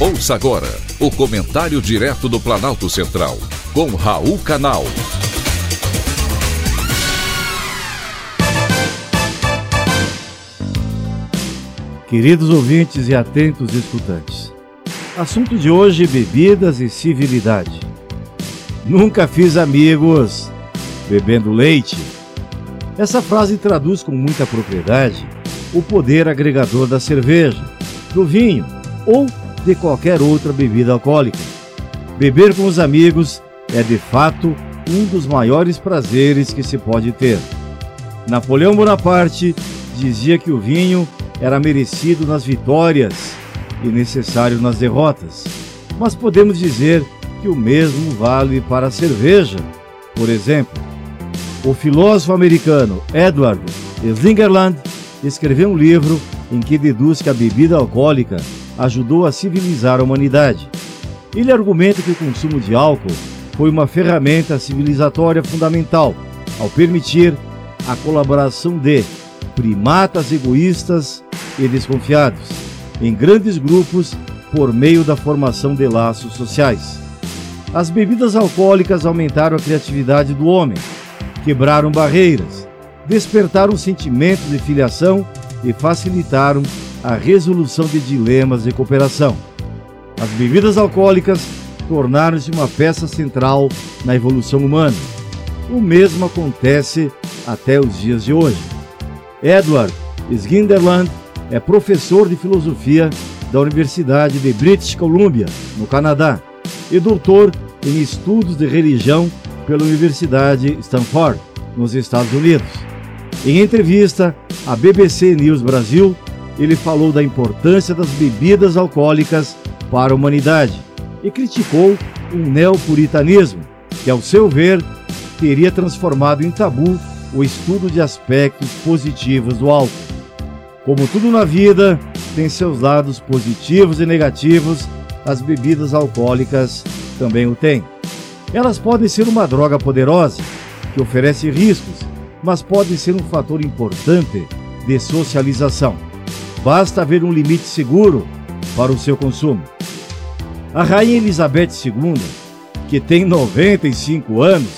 Ouça agora o comentário direto do Planalto Central, com Raul Canal. Queridos ouvintes e atentos escutantes, assunto de hoje: bebidas e civilidade. Nunca fiz amigos bebendo leite. Essa frase traduz com muita propriedade o poder agregador da cerveja, do vinho ou de qualquer outra bebida alcoólica. Beber com os amigos é de fato um dos maiores prazeres que se pode ter. Napoleão Bonaparte dizia que o vinho era merecido nas vitórias e necessário nas derrotas. Mas podemos dizer que o mesmo vale para a cerveja. Por exemplo, o filósofo americano Edward Slingerland escreveu um livro em que deduz que a bebida alcoólica ajudou a civilizar a humanidade. Ele argumenta que o consumo de álcool foi uma ferramenta civilizatória fundamental ao permitir a colaboração de primatas egoístas e desconfiados em grandes grupos por meio da formação de laços sociais. As bebidas alcoólicas aumentaram a criatividade do homem, quebraram barreiras, despertaram sentimentos de filiação e facilitaram a resolução de dilemas de cooperação. As bebidas alcoólicas tornaram-se uma peça central na evolução humana. O mesmo acontece até os dias de hoje. Edward Sginderland é professor de filosofia da Universidade de British Columbia, no Canadá, e doutor em estudos de religião pela Universidade Stanford, nos Estados Unidos. Em entrevista à BBC News Brasil, ele falou da importância das bebidas alcoólicas para a humanidade e criticou um neopuritanismo que, ao seu ver, teria transformado em tabu o estudo de aspectos positivos do álcool. Como tudo na vida, tem seus lados positivos e negativos, as bebidas alcoólicas também o têm. Elas podem ser uma droga poderosa, que oferece riscos, mas podem ser um fator importante de socialização. Basta haver um limite seguro para o seu consumo. A Rainha Elizabeth II, que tem 95 anos,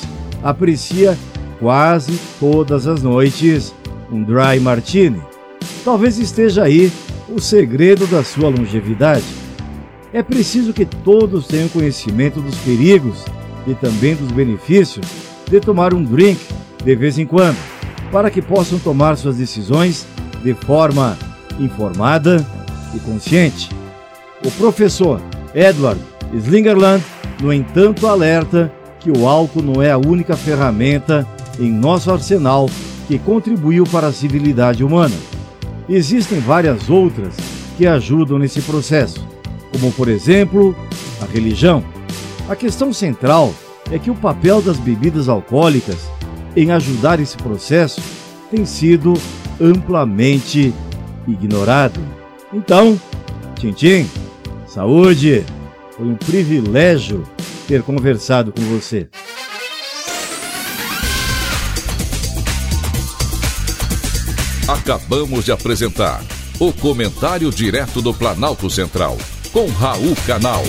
aprecia quase todas as noites um dry martini. Talvez esteja aí o segredo da sua longevidade. É preciso que todos tenham conhecimento dos perigos e também dos benefícios de tomar um drink de vez em quando, para que possam tomar suas decisões de forma informada e consciente. O professor Edward Slingerland, no entanto, alerta que o álcool não é a única ferramenta em nosso arsenal que contribuiu para a civilidade humana. Existem várias outras que ajudam nesse processo, como por exemplo a religião. A questão central é que o papel das bebidas alcoólicas em ajudar esse processo tem sido amplamente ignorado. Então, Tintim, saúde! Foi um privilégio ter conversado com você. Acabamos de apresentar o Comentário Direto do Planalto Central, com Raul Canal.